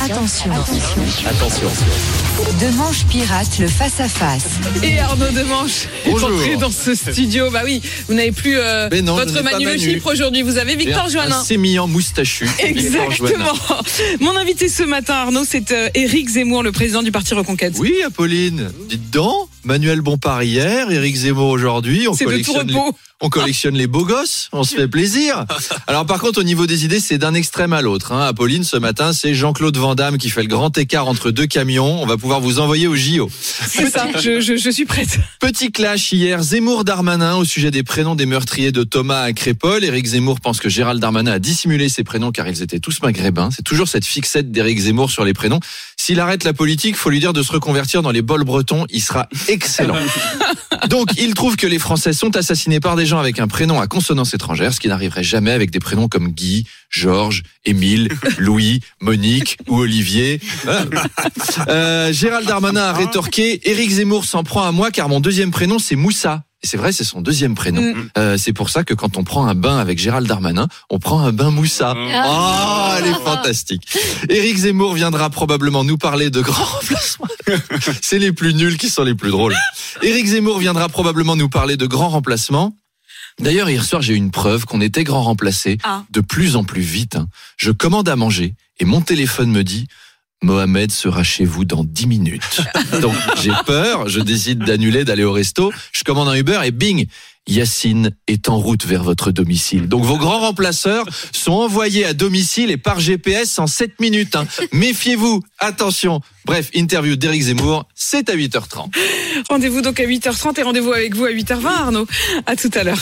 Attention. Attention. Demanche pirate, le face-à-face. Et Arnaud Demanche est Bonjour. entré dans ce studio. Bah oui, vous n'avez plus euh, non, votre pas Manu le Manu. Chypre aujourd'hui. Vous avez Victor Un Joannin. sémillant moustachu. Exactement. Mon invité ce matin, Arnaud, c'est euh, Éric Zemmour, le président du parti Reconquête. Oui, Apolline. Dites donc, Manuel Bompard hier, Éric Zemmour aujourd'hui. On collectionne, les, on collectionne les beaux gosses. On se fait plaisir. Alors par contre, au niveau des idées, c'est d'un extrême à l'autre. Hein. Apolline, ce matin, c'est Jean-Claude Van Damme qui fait le grand écart entre deux camions. On va pouvoir vous envoyer au JO. C'est ça, je, je- je suis prête. Petit clash hier, Zemmour Darmanin au sujet des prénoms des meurtriers de Thomas à Crépol. Éric Zemmour pense que Gérald Darmanin a dissimulé ses prénoms car ils étaient tous maghrébins. C'est toujours cette fixette d'Éric Zemmour sur les prénoms. S'il arrête la politique, faut lui dire de se reconvertir dans les bols bretons. Il sera excellent. Donc, il trouve que les Français sont assassinés par des gens avec un prénom à consonance étrangère, ce qui n'arriverait jamais avec des prénoms comme Guy, Georges, Émile, Louis, Monique ou Olivier. Euh, Gérald Darmanin a rétorqué Éric Zemmour s'en prend à moi car mon deuxième prénom c'est Moussa. Et c'est vrai, c'est son deuxième prénom. Mm. Euh, c'est pour ça que quand on prend un bain avec Gérald Darmanin, on prend un bain Moussa. Oh, elle est fantastique. Éric Zemmour viendra probablement nous parler de grands remplacements. c'est les plus nuls qui sont les plus drôles. Éric Zemmour viendra probablement nous parler de grands remplacements. D'ailleurs, hier soir, j'ai eu une preuve qu'on était grand remplacé Ah. de plus en plus vite. hein. Je commande à manger et mon téléphone me dit Mohamed sera chez vous dans 10 minutes. Donc j'ai peur, je décide d'annuler, d'aller au resto, je commande un Uber et bing Yacine est en route vers votre domicile. Donc vos grands remplaceurs sont envoyés à domicile et par GPS en 7 minutes. hein. Méfiez-vous, attention. Bref, interview d'Éric Zemmour, c'est à 8h30. Rendez-vous donc à 8h30 et rendez-vous avec vous à 8h20, Arnaud. À tout à l'heure.